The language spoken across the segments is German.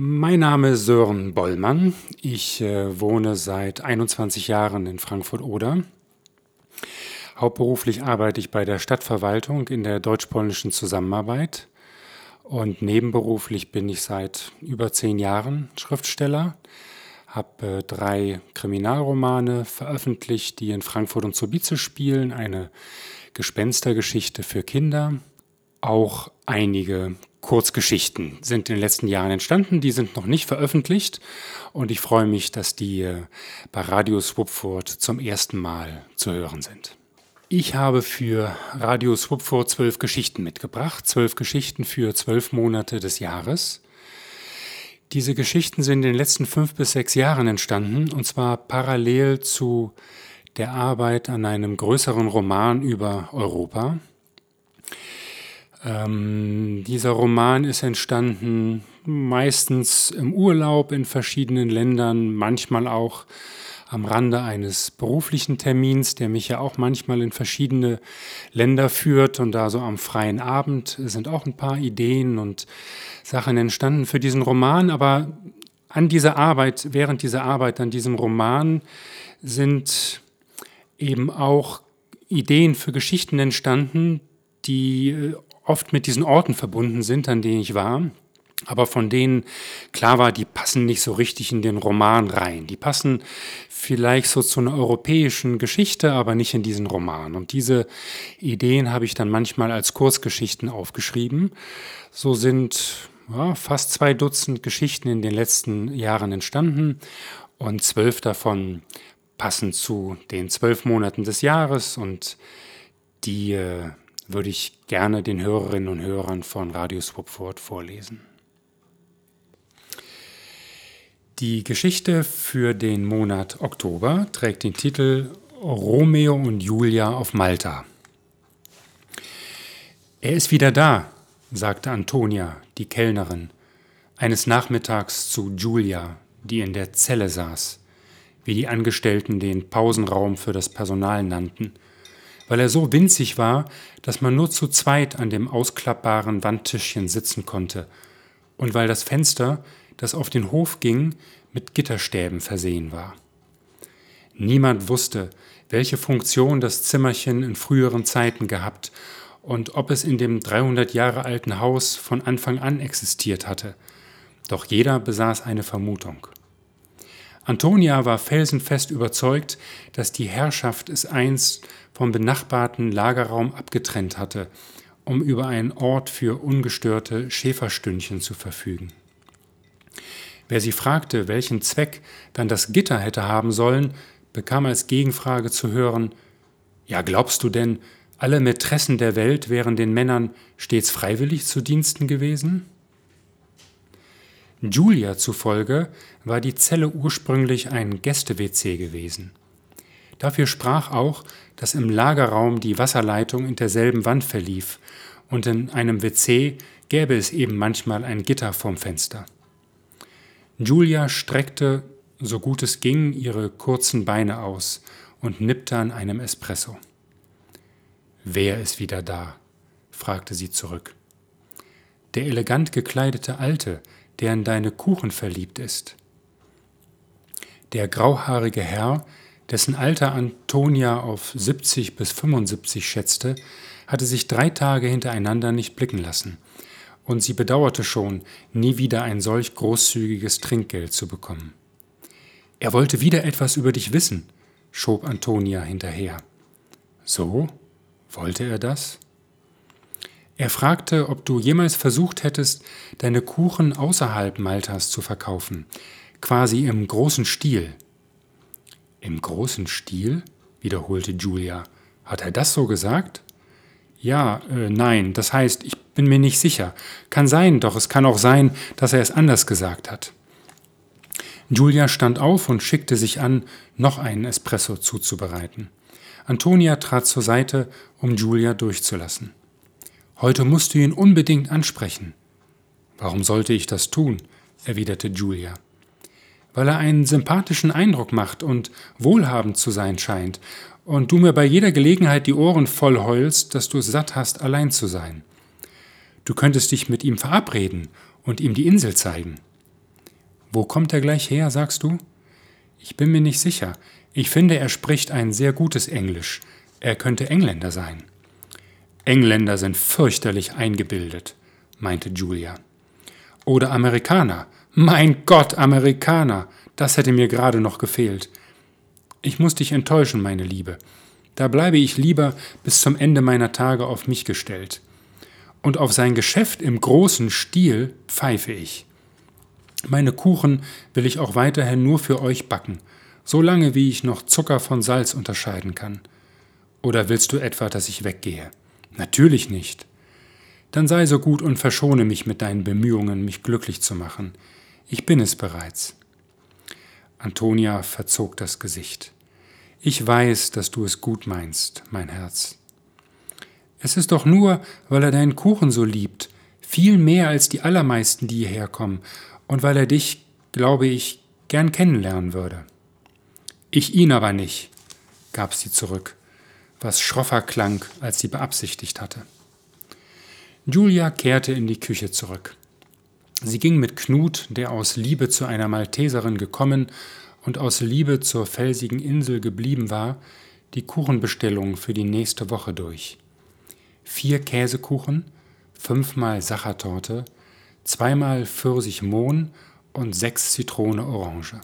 Mein Name ist Sören Bollmann. Ich äh, wohne seit 21 Jahren in Frankfurt-Oder. Hauptberuflich arbeite ich bei der Stadtverwaltung in der deutsch-polnischen Zusammenarbeit. Und nebenberuflich bin ich seit über zehn Jahren Schriftsteller, habe äh, drei Kriminalromane veröffentlicht, die in Frankfurt und Subice spielen, eine Gespenstergeschichte für Kinder, auch einige Kurzgeschichten sind in den letzten Jahren entstanden. Die sind noch nicht veröffentlicht und ich freue mich, dass die äh, bei Radio Swupfurt zum ersten Mal zu hören sind. Ich habe für Radio Swupfurt zwölf Geschichten mitgebracht, zwölf Geschichten für zwölf Monate des Jahres. Diese Geschichten sind in den letzten fünf bis sechs Jahren entstanden und zwar parallel zu der Arbeit an einem größeren Roman über Europa. Ähm, dieser Roman ist entstanden meistens im Urlaub in verschiedenen Ländern, manchmal auch am Rande eines beruflichen Termins, der mich ja auch manchmal in verschiedene Länder führt. Und da so am freien Abend sind auch ein paar Ideen und Sachen entstanden für diesen Roman. Aber an dieser Arbeit, während dieser Arbeit an diesem Roman sind eben auch Ideen für Geschichten entstanden, die äh, oft mit diesen Orten verbunden sind, an denen ich war, aber von denen klar war, die passen nicht so richtig in den Roman rein. Die passen vielleicht so zu einer europäischen Geschichte, aber nicht in diesen Roman. Und diese Ideen habe ich dann manchmal als Kurzgeschichten aufgeschrieben. So sind ja, fast zwei Dutzend Geschichten in den letzten Jahren entstanden und zwölf davon passen zu den zwölf Monaten des Jahres und die äh, würde ich gerne den Hörerinnen und Hörern von Radio Swupford vorlesen. Die Geschichte für den Monat Oktober trägt den Titel Romeo und Julia auf Malta. Er ist wieder da, sagte Antonia, die Kellnerin, eines Nachmittags zu Julia, die in der Zelle saß, wie die Angestellten den Pausenraum für das Personal nannten – weil er so winzig war, dass man nur zu zweit an dem ausklappbaren Wandtischchen sitzen konnte, und weil das Fenster, das auf den Hof ging, mit Gitterstäben versehen war. Niemand wusste, welche Funktion das Zimmerchen in früheren Zeiten gehabt und ob es in dem 300 Jahre alten Haus von Anfang an existiert hatte. Doch jeder besaß eine Vermutung. Antonia war felsenfest überzeugt, dass die Herrschaft es einst vom benachbarten Lagerraum abgetrennt hatte, um über einen Ort für ungestörte Schäferstündchen zu verfügen. Wer sie fragte, welchen Zweck dann das Gitter hätte haben sollen, bekam als Gegenfrage zu hören, ja glaubst du denn, alle Mätressen der Welt wären den Männern stets freiwillig zu Diensten gewesen? Julia zufolge war die Zelle ursprünglich ein Gäste-WC gewesen. Dafür sprach auch, dass im Lagerraum die Wasserleitung in derselben Wand verlief und in einem WC gäbe es eben manchmal ein Gitter vorm Fenster. Julia streckte, so gut es ging, ihre kurzen Beine aus und nippte an einem Espresso. Wer ist wieder da? fragte sie zurück. Der elegant gekleidete Alte, der in deine Kuchen verliebt ist. Der grauhaarige Herr, dessen Alter Antonia auf 70 bis 75 schätzte, hatte sich drei Tage hintereinander nicht blicken lassen, und sie bedauerte schon, nie wieder ein solch großzügiges Trinkgeld zu bekommen. Er wollte wieder etwas über dich wissen, schob Antonia hinterher. So? Wollte er das? Er fragte, ob du jemals versucht hättest, deine Kuchen außerhalb Maltas zu verkaufen, quasi im großen Stil. Im großen Stil? wiederholte Julia. Hat er das so gesagt? Ja, äh, nein, das heißt, ich bin mir nicht sicher. Kann sein, doch es kann auch sein, dass er es anders gesagt hat. Julia stand auf und schickte sich an, noch einen Espresso zuzubereiten. Antonia trat zur Seite, um Julia durchzulassen. Heute musst du ihn unbedingt ansprechen. Warum sollte ich das tun? erwiderte Julia. Weil er einen sympathischen Eindruck macht und wohlhabend zu sein scheint, und du mir bei jeder Gelegenheit die Ohren voll heulst, dass du es satt hast, allein zu sein. Du könntest dich mit ihm verabreden und ihm die Insel zeigen. Wo kommt er gleich her, sagst du? Ich bin mir nicht sicher. Ich finde, er spricht ein sehr gutes Englisch. Er könnte Engländer sein. Engländer sind fürchterlich eingebildet, meinte Julia. Oder Amerikaner. Mein Gott, Amerikaner. Das hätte mir gerade noch gefehlt. Ich muss dich enttäuschen, meine Liebe. Da bleibe ich lieber bis zum Ende meiner Tage auf mich gestellt. Und auf sein Geschäft im großen Stil pfeife ich. Meine Kuchen will ich auch weiterhin nur für euch backen, solange wie ich noch Zucker von Salz unterscheiden kann. Oder willst du etwa, dass ich weggehe? Natürlich nicht. Dann sei so gut und verschone mich mit deinen Bemühungen, mich glücklich zu machen. Ich bin es bereits. Antonia verzog das Gesicht. Ich weiß, dass du es gut meinst, mein Herz. Es ist doch nur, weil er deinen Kuchen so liebt, viel mehr als die allermeisten, die hierher kommen, und weil er dich, glaube ich, gern kennenlernen würde. Ich ihn aber nicht, gab sie zurück, was schroffer klang, als sie beabsichtigt hatte. Julia kehrte in die Küche zurück. Sie ging mit Knut, der aus Liebe zu einer Malteserin gekommen und aus Liebe zur felsigen Insel geblieben war, die Kuchenbestellung für die nächste Woche durch. Vier Käsekuchen, fünfmal Sachertorte, zweimal Pfirsich-Mohn und sechs Zitrone Orange.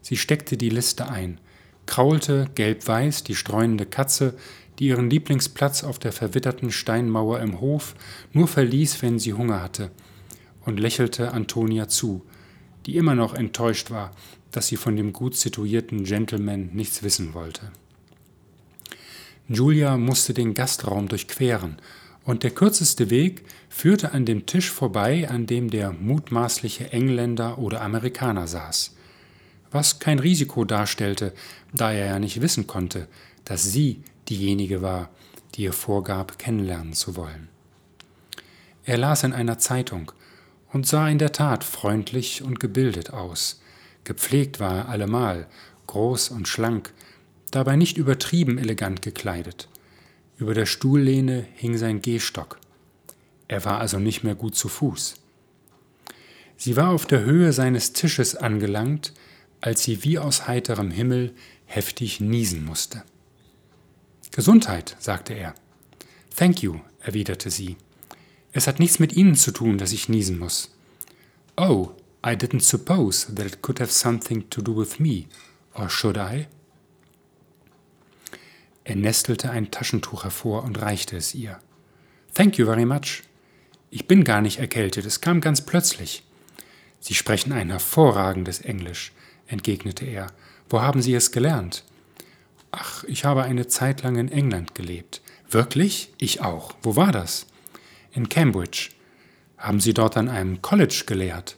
Sie steckte die Liste ein, kraulte gelb-weiß die streunende Katze, die ihren Lieblingsplatz auf der verwitterten Steinmauer im Hof nur verließ, wenn sie Hunger hatte, und lächelte Antonia zu, die immer noch enttäuscht war, dass sie von dem gut situierten Gentleman nichts wissen wollte. Julia musste den Gastraum durchqueren, und der kürzeste Weg führte an dem Tisch vorbei, an dem der mutmaßliche Engländer oder Amerikaner saß, was kein Risiko darstellte, da er ja nicht wissen konnte, dass sie diejenige war, die er vorgab, kennenlernen zu wollen. Er las in einer Zeitung, und sah in der Tat freundlich und gebildet aus. Gepflegt war er allemal, groß und schlank, dabei nicht übertrieben elegant gekleidet. Über der Stuhllehne hing sein Gehstock. Er war also nicht mehr gut zu Fuß. Sie war auf der Höhe seines Tisches angelangt, als sie wie aus heiterem Himmel heftig niesen musste. Gesundheit, sagte er. Thank you, erwiderte sie. Es hat nichts mit Ihnen zu tun, dass ich niesen muss. Oh, I didn't suppose that it could have something to do with me, or should I? Er nestelte ein Taschentuch hervor und reichte es ihr. Thank you very much. Ich bin gar nicht erkältet, es kam ganz plötzlich. Sie sprechen ein hervorragendes Englisch, entgegnete er. Wo haben Sie es gelernt? Ach, ich habe eine Zeit lang in England gelebt. Wirklich? Ich auch. Wo war das? In Cambridge. Haben Sie dort an einem College gelehrt?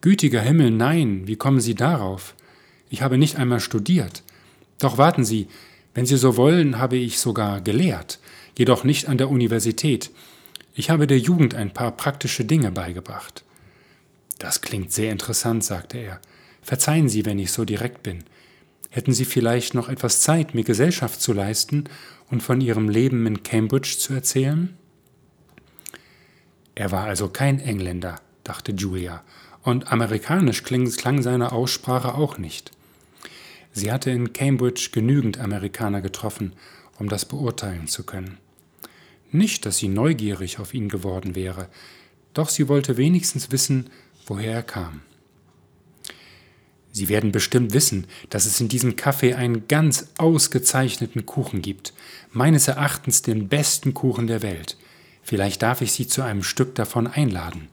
Gütiger Himmel, nein, wie kommen Sie darauf? Ich habe nicht einmal studiert. Doch warten Sie, wenn Sie so wollen, habe ich sogar gelehrt, jedoch nicht an der Universität. Ich habe der Jugend ein paar praktische Dinge beigebracht. Das klingt sehr interessant, sagte er. Verzeihen Sie, wenn ich so direkt bin. Hätten Sie vielleicht noch etwas Zeit, mir Gesellschaft zu leisten und von Ihrem Leben in Cambridge zu erzählen? Er war also kein Engländer, dachte Julia, und amerikanisch klang, seine Aussprache auch nicht. Sie hatte in Cambridge genügend Amerikaner getroffen, um das beurteilen zu können. Nicht, dass sie neugierig auf ihn geworden wäre, doch sie wollte wenigstens wissen, woher er kam. Sie werden bestimmt wissen, dass es in diesem Café einen ganz ausgezeichneten Kuchen gibt, meines Erachtens den besten Kuchen der Welt. Vielleicht darf ich Sie zu einem Stück davon einladen.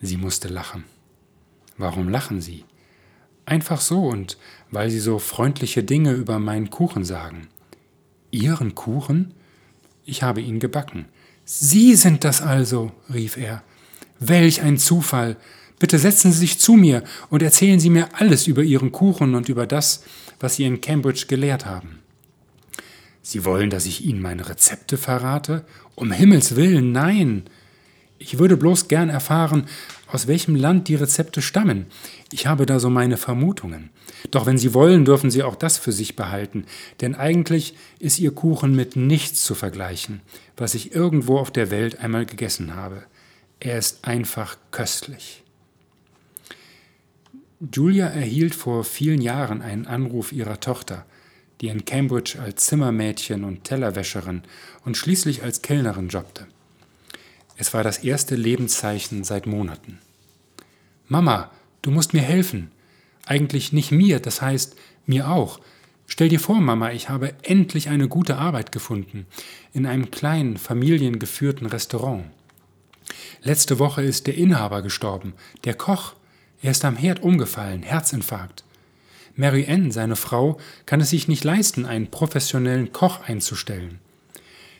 Sie musste lachen. Warum lachen Sie? Einfach so und weil Sie so freundliche Dinge über meinen Kuchen sagen. Ihren Kuchen? Ich habe ihn gebacken. Sie sind das also, rief er. Welch ein Zufall. Bitte setzen Sie sich zu mir und erzählen Sie mir alles über Ihren Kuchen und über das, was Sie in Cambridge gelehrt haben. Sie wollen, dass ich Ihnen meine Rezepte verrate? Um Himmels willen, nein. Ich würde bloß gern erfahren, aus welchem Land die Rezepte stammen. Ich habe da so meine Vermutungen. Doch wenn Sie wollen, dürfen Sie auch das für sich behalten, denn eigentlich ist Ihr Kuchen mit nichts zu vergleichen, was ich irgendwo auf der Welt einmal gegessen habe. Er ist einfach köstlich. Julia erhielt vor vielen Jahren einen Anruf ihrer Tochter, die in Cambridge als Zimmermädchen und Tellerwäscherin und schließlich als Kellnerin jobbte. Es war das erste Lebenszeichen seit Monaten. Mama, du musst mir helfen. Eigentlich nicht mir, das heißt mir auch. Stell dir vor, Mama, ich habe endlich eine gute Arbeit gefunden in einem kleinen, familiengeführten Restaurant. Letzte Woche ist der Inhaber gestorben, der Koch. Er ist am Herd umgefallen, Herzinfarkt. Mary Ann, seine Frau, kann es sich nicht leisten, einen professionellen Koch einzustellen.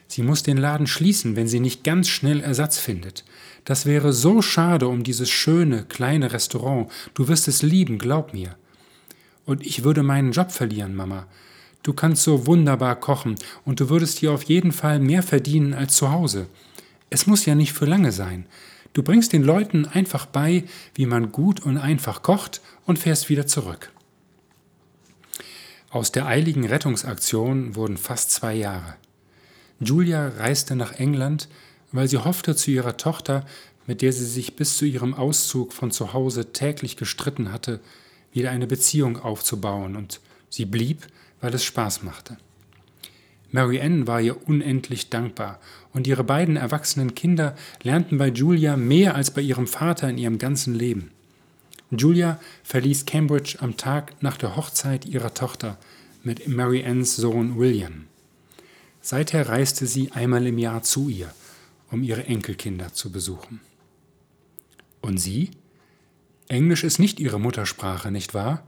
Sie muss den Laden schließen, wenn sie nicht ganz schnell Ersatz findet. Das wäre so schade um dieses schöne, kleine Restaurant. Du wirst es lieben, glaub mir. Und ich würde meinen Job verlieren, Mama. Du kannst so wunderbar kochen und du würdest hier auf jeden Fall mehr verdienen als zu Hause. Es muss ja nicht für lange sein. Du bringst den Leuten einfach bei, wie man gut und einfach kocht und fährst wieder zurück. Aus der eiligen Rettungsaktion wurden fast zwei Jahre. Julia reiste nach England, weil sie hoffte, zu ihrer Tochter, mit der sie sich bis zu ihrem Auszug von zu Hause täglich gestritten hatte, wieder eine Beziehung aufzubauen, und sie blieb, weil es Spaß machte. Mary Ann war ihr unendlich dankbar, und ihre beiden erwachsenen Kinder lernten bei Julia mehr als bei ihrem Vater in ihrem ganzen Leben. Julia verließ Cambridge am Tag nach der Hochzeit ihrer Tochter mit Mary Anns Sohn William. Seither reiste sie einmal im Jahr zu ihr, um ihre Enkelkinder zu besuchen. Und Sie? Englisch ist nicht Ihre Muttersprache, nicht wahr?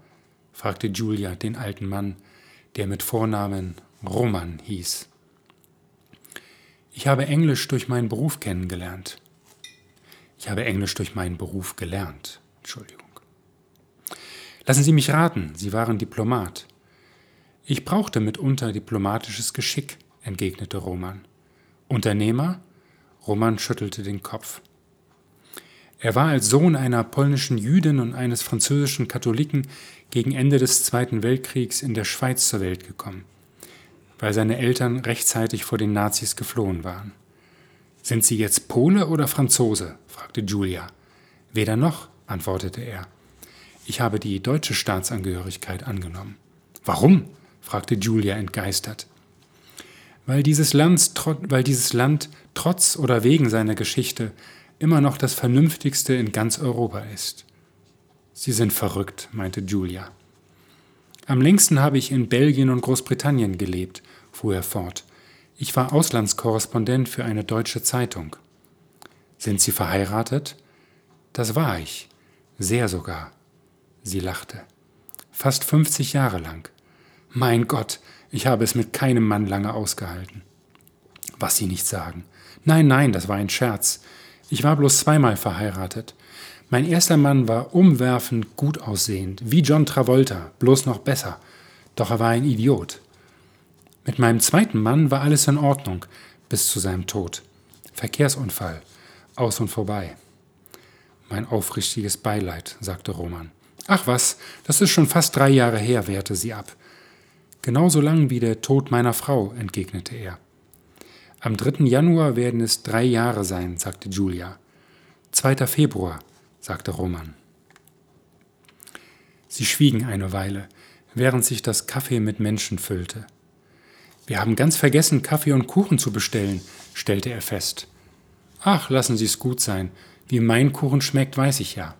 fragte Julia den alten Mann, der mit Vornamen Roman hieß. Ich habe Englisch durch meinen Beruf kennengelernt. Ich habe Englisch durch meinen Beruf gelernt. Entschuldigung. Lassen Sie mich raten, Sie waren Diplomat. Ich brauchte mitunter diplomatisches Geschick, entgegnete Roman. Unternehmer? Roman schüttelte den Kopf. Er war als Sohn einer polnischen Jüdin und eines französischen Katholiken gegen Ende des Zweiten Weltkriegs in der Schweiz zur Welt gekommen weil seine Eltern rechtzeitig vor den Nazis geflohen waren. Sind Sie jetzt Pole oder Franzose? fragte Julia. Weder noch, antwortete er. Ich habe die deutsche Staatsangehörigkeit angenommen. Warum? fragte Julia entgeistert. Weil dieses, Land, weil dieses Land trotz oder wegen seiner Geschichte immer noch das vernünftigste in ganz Europa ist. Sie sind verrückt, meinte Julia. Am längsten habe ich in Belgien und Großbritannien gelebt, fuhr er fort. Ich war Auslandskorrespondent für eine deutsche Zeitung. Sind Sie verheiratet? Das war ich. Sehr sogar. Sie lachte. Fast 50 Jahre lang. Mein Gott, ich habe es mit keinem Mann lange ausgehalten. Was Sie nicht sagen. Nein, nein, das war ein Scherz. Ich war bloß zweimal verheiratet. Mein erster Mann war umwerfend gut aussehend, wie John Travolta, bloß noch besser. Doch er war ein Idiot. Mit meinem zweiten Mann war alles in Ordnung, bis zu seinem Tod. Verkehrsunfall, aus und vorbei. Mein aufrichtiges Beileid, sagte Roman. Ach was, das ist schon fast drei Jahre her, wehrte sie ab. Genauso lang wie der Tod meiner Frau, entgegnete er. Am 3. Januar werden es drei Jahre sein, sagte Julia. 2. Februar, sagte Roman. Sie schwiegen eine Weile, während sich das Kaffee mit Menschen füllte. Wir haben ganz vergessen, Kaffee und Kuchen zu bestellen, stellte er fest. Ach, lassen Sie es gut sein. Wie mein Kuchen schmeckt, weiß ich ja.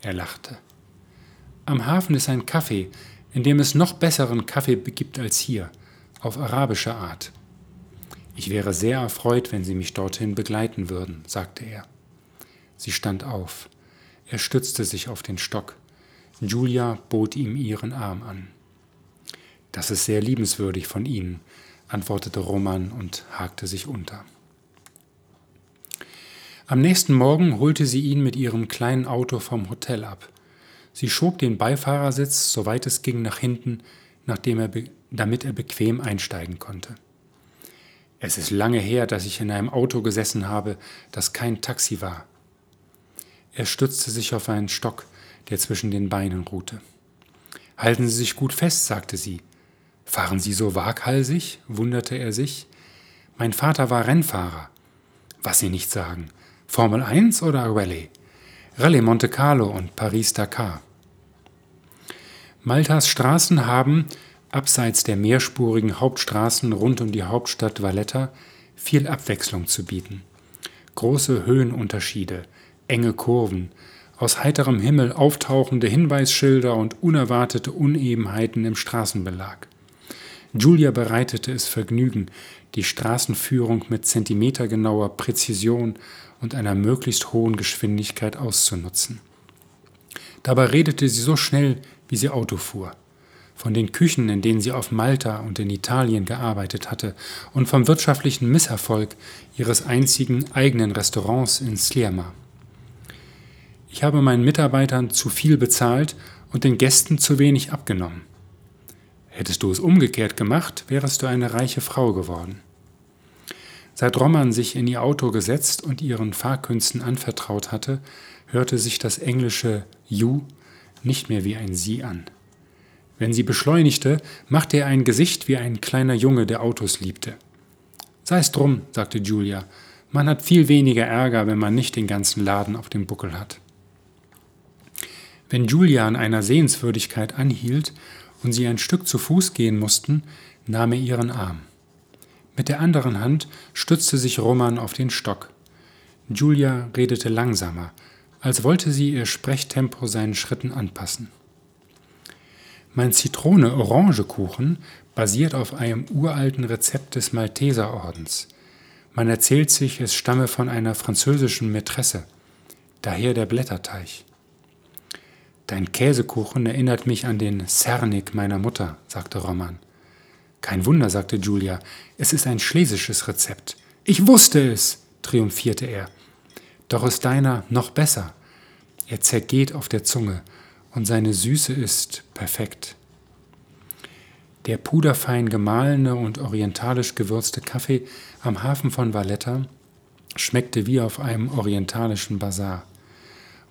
Er lachte. Am Hafen ist ein Kaffee, in dem es noch besseren Kaffee gibt als hier, auf arabische Art. Ich wäre sehr erfreut, wenn Sie mich dorthin begleiten würden, sagte er. Sie stand auf. Er stützte sich auf den Stock. Julia bot ihm ihren Arm an. Das ist sehr liebenswürdig von Ihnen, antwortete Roman und hakte sich unter. Am nächsten Morgen holte sie ihn mit ihrem kleinen Auto vom Hotel ab. Sie schob den Beifahrersitz, soweit es ging, nach hinten, nachdem er damit er bequem einsteigen konnte. Es ist lange her, dass ich in einem Auto gesessen habe, das kein Taxi war, er stützte sich auf einen Stock, der zwischen den Beinen ruhte. Halten Sie sich gut fest, sagte sie. Fahren Sie so waghalsig? wunderte er sich. Mein Vater war Rennfahrer. Was Sie nicht sagen. Formel 1 oder Rallye? Rallye Monte Carlo und Paris-Dakar. Maltas Straßen haben, abseits der mehrspurigen Hauptstraßen rund um die Hauptstadt Valletta, viel Abwechslung zu bieten. Große Höhenunterschiede, enge Kurven, aus heiterem Himmel auftauchende Hinweisschilder und unerwartete Unebenheiten im Straßenbelag. Julia bereitete es Vergnügen, die Straßenführung mit zentimetergenauer Präzision und einer möglichst hohen Geschwindigkeit auszunutzen. Dabei redete sie so schnell, wie sie Auto fuhr. Von den Küchen, in denen sie auf Malta und in Italien gearbeitet hatte, und vom wirtschaftlichen Misserfolg ihres einzigen eigenen Restaurants in Slierma. Ich habe meinen Mitarbeitern zu viel bezahlt und den Gästen zu wenig abgenommen. Hättest du es umgekehrt gemacht, wärest du eine reiche Frau geworden. Seit Roman sich in ihr Auto gesetzt und ihren Fahrkünsten anvertraut hatte, hörte sich das englische You nicht mehr wie ein Sie an. Wenn sie beschleunigte, machte er ein Gesicht wie ein kleiner Junge, der Autos liebte. Sei's drum, sagte Julia, man hat viel weniger Ärger, wenn man nicht den ganzen Laden auf dem Buckel hat. Wenn Julia an einer Sehenswürdigkeit anhielt und sie ein Stück zu Fuß gehen mussten, nahm er ihren Arm. Mit der anderen Hand stützte sich Roman auf den Stock. Julia redete langsamer, als wollte sie ihr Sprechtempo seinen Schritten anpassen. Mein Zitrone-Orange-Kuchen basiert auf einem uralten Rezept des Malteserordens. Man erzählt sich, es stamme von einer französischen Mätresse, daher der Blätterteig. Dein Käsekuchen erinnert mich an den Cernik meiner Mutter, sagte Roman. Kein Wunder, sagte Julia, es ist ein schlesisches Rezept. Ich wusste es, triumphierte er. Doch ist deiner noch besser. Er zergeht auf der Zunge und seine Süße ist perfekt. Der puderfein gemahlene und orientalisch gewürzte Kaffee am Hafen von Valletta schmeckte wie auf einem orientalischen Bazar.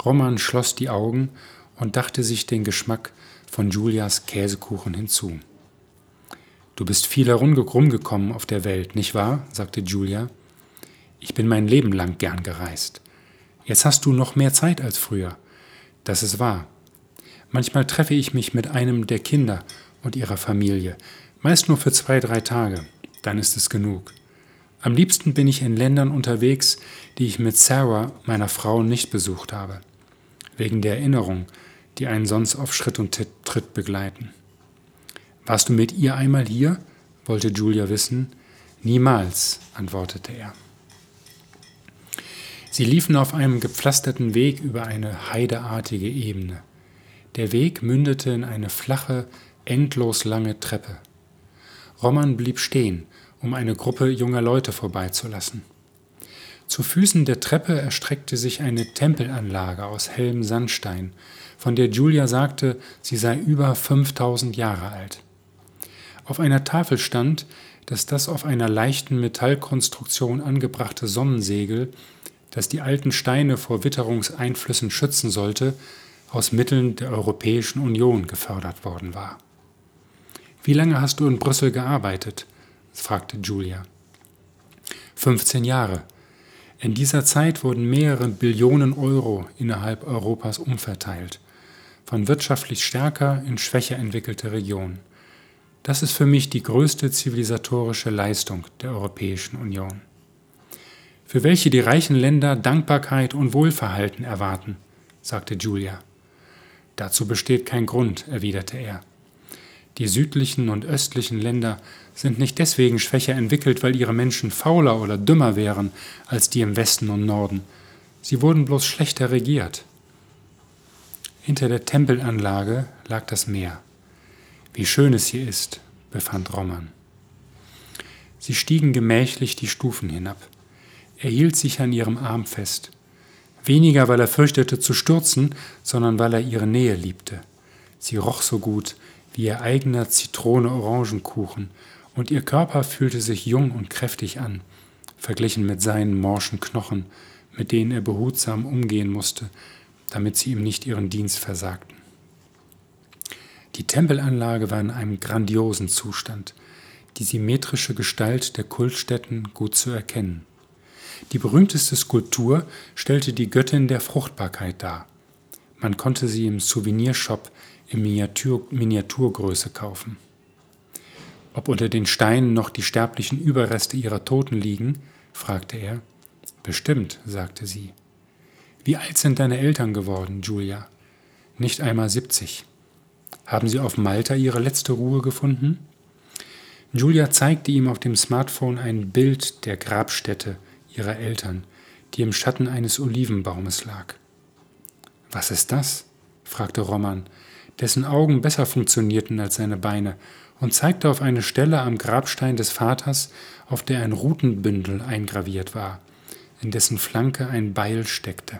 Roman schloss die Augen und dachte sich den Geschmack von Julias Käsekuchen hinzu. Du bist viel herumgekommen auf der Welt, nicht wahr? sagte Julia. Ich bin mein Leben lang gern gereist. Jetzt hast du noch mehr Zeit als früher. Das ist wahr. Manchmal treffe ich mich mit einem der Kinder und ihrer Familie, meist nur für zwei, drei Tage. Dann ist es genug. Am liebsten bin ich in Ländern unterwegs, die ich mit Sarah, meiner Frau, nicht besucht habe, wegen der Erinnerung, die einen sonst auf Schritt und Tritt begleiten. Warst du mit ihr einmal hier? wollte Julia wissen. Niemals, antwortete er. Sie liefen auf einem gepflasterten Weg über eine heideartige Ebene. Der Weg mündete in eine flache, endlos lange Treppe. Roman blieb stehen, um eine Gruppe junger Leute vorbeizulassen. Zu Füßen der Treppe erstreckte sich eine Tempelanlage aus hellem Sandstein, von der Julia sagte, sie sei über 5000 Jahre alt. Auf einer Tafel stand, dass das auf einer leichten Metallkonstruktion angebrachte Sonnensegel, das die alten Steine vor Witterungseinflüssen schützen sollte, aus Mitteln der Europäischen Union gefördert worden war. Wie lange hast du in Brüssel gearbeitet? fragte Julia. 15 Jahre. In dieser Zeit wurden mehrere Billionen Euro innerhalb Europas umverteilt von wirtschaftlich stärker in schwächer entwickelte Regionen. Das ist für mich die größte zivilisatorische Leistung der Europäischen Union. Für welche die reichen Länder Dankbarkeit und Wohlverhalten erwarten, sagte Julia. Dazu besteht kein Grund, erwiderte er. Die südlichen und östlichen Länder sind nicht deswegen schwächer entwickelt, weil ihre Menschen fauler oder dümmer wären als die im Westen und Norden. Sie wurden bloß schlechter regiert. Hinter der Tempelanlage lag das Meer. Wie schön es hier ist, befand Roman. Sie stiegen gemächlich die Stufen hinab. Er hielt sich an ihrem Arm fest. Weniger, weil er fürchtete zu stürzen, sondern weil er ihre Nähe liebte. Sie roch so gut wie ihr eigener Zitrone-Orangenkuchen, und ihr Körper fühlte sich jung und kräftig an, verglichen mit seinen morschen Knochen, mit denen er behutsam umgehen musste, damit sie ihm nicht ihren Dienst versagten. Die Tempelanlage war in einem grandiosen Zustand, die symmetrische Gestalt der Kultstätten gut zu erkennen. Die berühmteste Skulptur stellte die Göttin der Fruchtbarkeit dar. Man konnte sie im Souvenirshop in Miniatur Miniaturgröße kaufen. Ob unter den Steinen noch die sterblichen Überreste ihrer Toten liegen? fragte er. Bestimmt, sagte sie. Wie alt sind deine Eltern geworden, Julia? Nicht einmal siebzig. Haben sie auf Malta ihre letzte Ruhe gefunden? Julia zeigte ihm auf dem Smartphone ein Bild der Grabstätte ihrer Eltern, die im Schatten eines Olivenbaumes lag. Was ist das? fragte Roman, dessen Augen besser funktionierten als seine Beine, und zeigte auf eine Stelle am Grabstein des Vaters, auf der ein Rutenbündel eingraviert war, in dessen Flanke ein Beil steckte.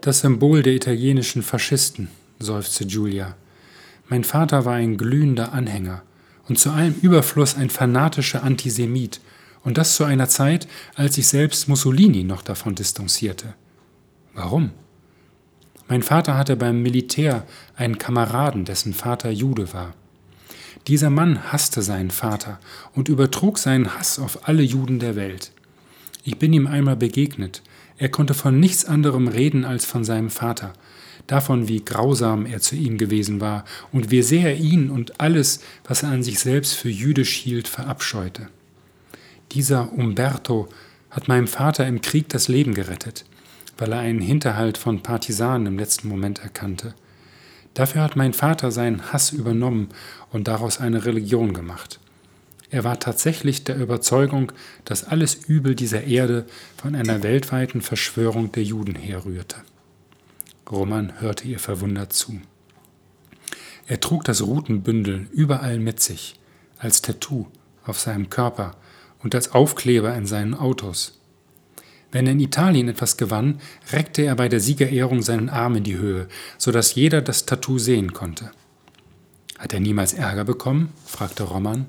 Das Symbol der italienischen Faschisten, seufzte Julia. Mein Vater war ein glühender Anhänger und zu allem Überfluss ein fanatischer Antisemit, und das zu einer Zeit, als sich selbst Mussolini noch davon distanzierte. Warum? Mein Vater hatte beim Militär einen Kameraden, dessen Vater Jude war. Dieser Mann hasste seinen Vater und übertrug seinen Hass auf alle Juden der Welt. Ich bin ihm einmal begegnet. Er konnte von nichts anderem reden als von seinem Vater, davon, wie grausam er zu ihm gewesen war und wie sehr er ihn und alles, was er an sich selbst für jüdisch hielt, verabscheute. Dieser Umberto hat meinem Vater im Krieg das Leben gerettet, weil er einen Hinterhalt von Partisanen im letzten Moment erkannte. Dafür hat mein Vater seinen Hass übernommen und daraus eine Religion gemacht. Er war tatsächlich der Überzeugung, dass alles Übel dieser Erde von einer weltweiten Verschwörung der Juden herrührte. Roman hörte ihr verwundert zu. Er trug das Rutenbündel überall mit sich, als Tattoo auf seinem Körper und als Aufkleber in seinen Autos. Wenn er in Italien etwas gewann, reckte er bei der Siegerehrung seinen Arm in die Höhe, sodass jeder das Tattoo sehen konnte. Hat er niemals Ärger bekommen? fragte Roman.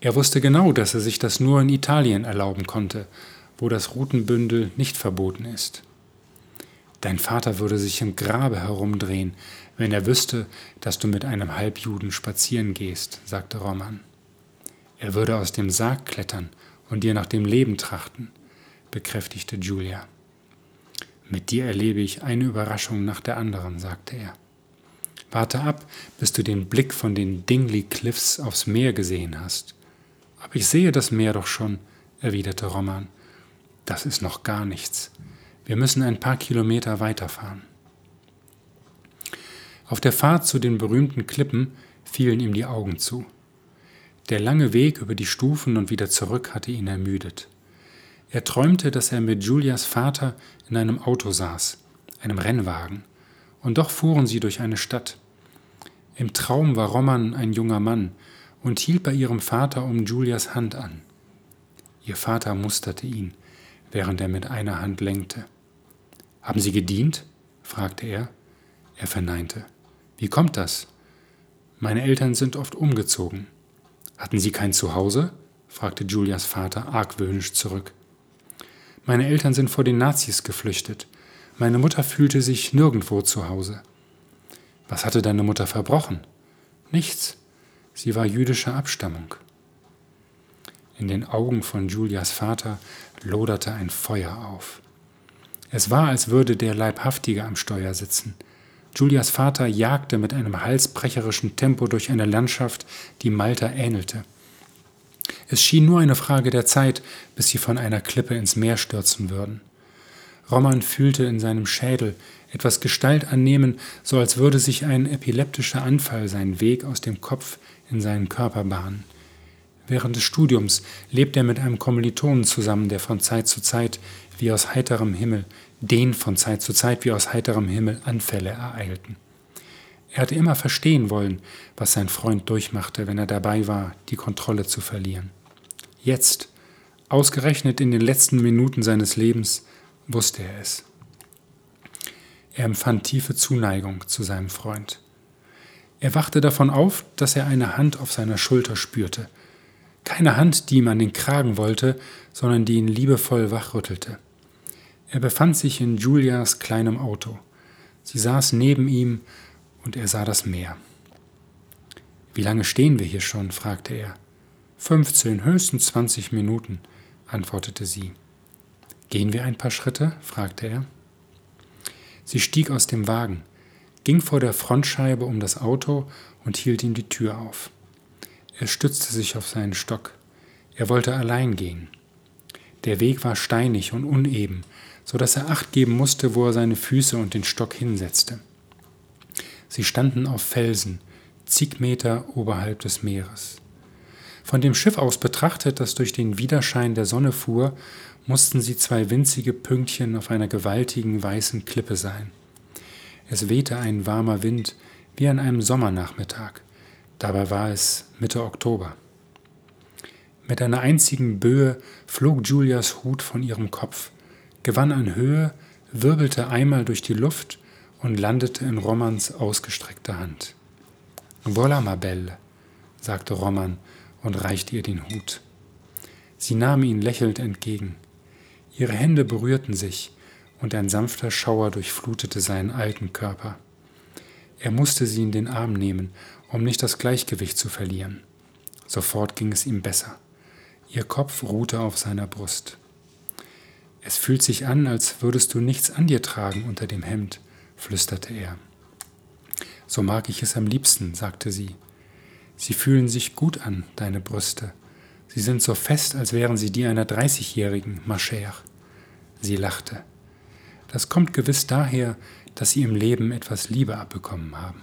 Er wusste genau, dass er sich das nur in Italien erlauben konnte, wo das Rutenbündel nicht verboten ist. Dein Vater würde sich im Grabe herumdrehen, wenn er wüsste, dass du mit einem Halbjuden spazieren gehst, sagte Roman. Er würde aus dem Sarg klettern und dir nach dem Leben trachten, bekräftigte Julia. Mit dir erlebe ich eine Überraschung nach der anderen, sagte er. Warte ab, bis du den Blick von den Dingley Cliffs aufs Meer gesehen hast. Aber ich sehe das Meer doch schon, erwiderte Roman. Das ist noch gar nichts. Wir müssen ein paar Kilometer weiterfahren. Auf der Fahrt zu den berühmten Klippen fielen ihm die Augen zu. Der lange Weg über die Stufen und wieder zurück hatte ihn ermüdet. Er träumte, dass er mit Julias Vater in einem Auto saß, einem Rennwagen, und doch fuhren sie durch eine Stadt. Im Traum war Roman ein junger Mann und hielt bei ihrem Vater um Julias Hand an. Ihr Vater musterte ihn, während er mit einer Hand lenkte. Haben Sie gedient? fragte er. Er verneinte. Wie kommt das? Meine Eltern sind oft umgezogen. Hatten Sie kein Zuhause? fragte Julias Vater argwöhnisch zurück. Meine Eltern sind vor den Nazis geflüchtet. Meine Mutter fühlte sich nirgendwo zu Hause. Was hatte deine Mutter verbrochen? Nichts. Sie war jüdischer Abstammung. In den Augen von Julias Vater loderte ein Feuer auf. Es war, als würde der Leibhaftige am Steuer sitzen. Julias Vater jagte mit einem halsbrecherischen Tempo durch eine Landschaft, die Malta ähnelte. Es schien nur eine Frage der Zeit, bis sie von einer Klippe ins Meer stürzen würden. Roman fühlte in seinem Schädel etwas Gestalt annehmen, so als würde sich ein epileptischer Anfall seinen Weg aus dem Kopf in seinen Körper bahnen. Während des Studiums lebt er mit einem Kommilitonen zusammen, der von Zeit zu Zeit wie aus heiterem Himmel, den von Zeit zu Zeit wie aus heiterem Himmel Anfälle ereilten. Er hatte immer verstehen wollen, was sein Freund durchmachte, wenn er dabei war, die Kontrolle zu verlieren. Jetzt, ausgerechnet in den letzten Minuten seines Lebens, wusste er es. Er empfand tiefe Zuneigung zu seinem Freund. Er wachte davon auf, dass er eine Hand auf seiner Schulter spürte. Keine Hand, die ihm an den Kragen wollte, sondern die ihn liebevoll wachrüttelte. Er befand sich in Julias kleinem Auto. Sie saß neben ihm und er sah das Meer. Wie lange stehen wir hier schon? fragte er. 15, höchstens 20 Minuten, antwortete sie. Gehen wir ein paar Schritte? fragte er. Sie stieg aus dem Wagen, ging vor der Frontscheibe um das Auto und hielt ihm die Tür auf. Er stützte sich auf seinen Stock. Er wollte allein gehen. Der Weg war steinig und uneben, so dass er acht geben musste, wo er seine Füße und den Stock hinsetzte. Sie standen auf Felsen, zig Meter oberhalb des Meeres. Von dem Schiff aus betrachtet, das durch den Widerschein der Sonne fuhr, mussten sie zwei winzige Pünktchen auf einer gewaltigen weißen Klippe sein. Es wehte ein warmer Wind wie an einem Sommernachmittag. Dabei war es Mitte Oktober. Mit einer einzigen Böe flog Julias Hut von ihrem Kopf, gewann an Höhe, wirbelte einmal durch die Luft und landete in Romans ausgestreckter Hand. Voila, ma belle, sagte Roman und reichte ihr den Hut. Sie nahm ihn lächelnd entgegen. Ihre Hände berührten sich, und ein sanfter Schauer durchflutete seinen alten Körper. Er musste sie in den Arm nehmen, um nicht das Gleichgewicht zu verlieren. Sofort ging es ihm besser. Ihr Kopf ruhte auf seiner Brust. Es fühlt sich an, als würdest du nichts an dir tragen unter dem Hemd, flüsterte er. So mag ich es am liebsten, sagte sie. Sie fühlen sich gut an, deine Brüste. Sie sind so fest, als wären sie die einer Dreißigjährigen, ma chère. Sie lachte. Das kommt gewiss daher, dass sie im Leben etwas Liebe abbekommen haben.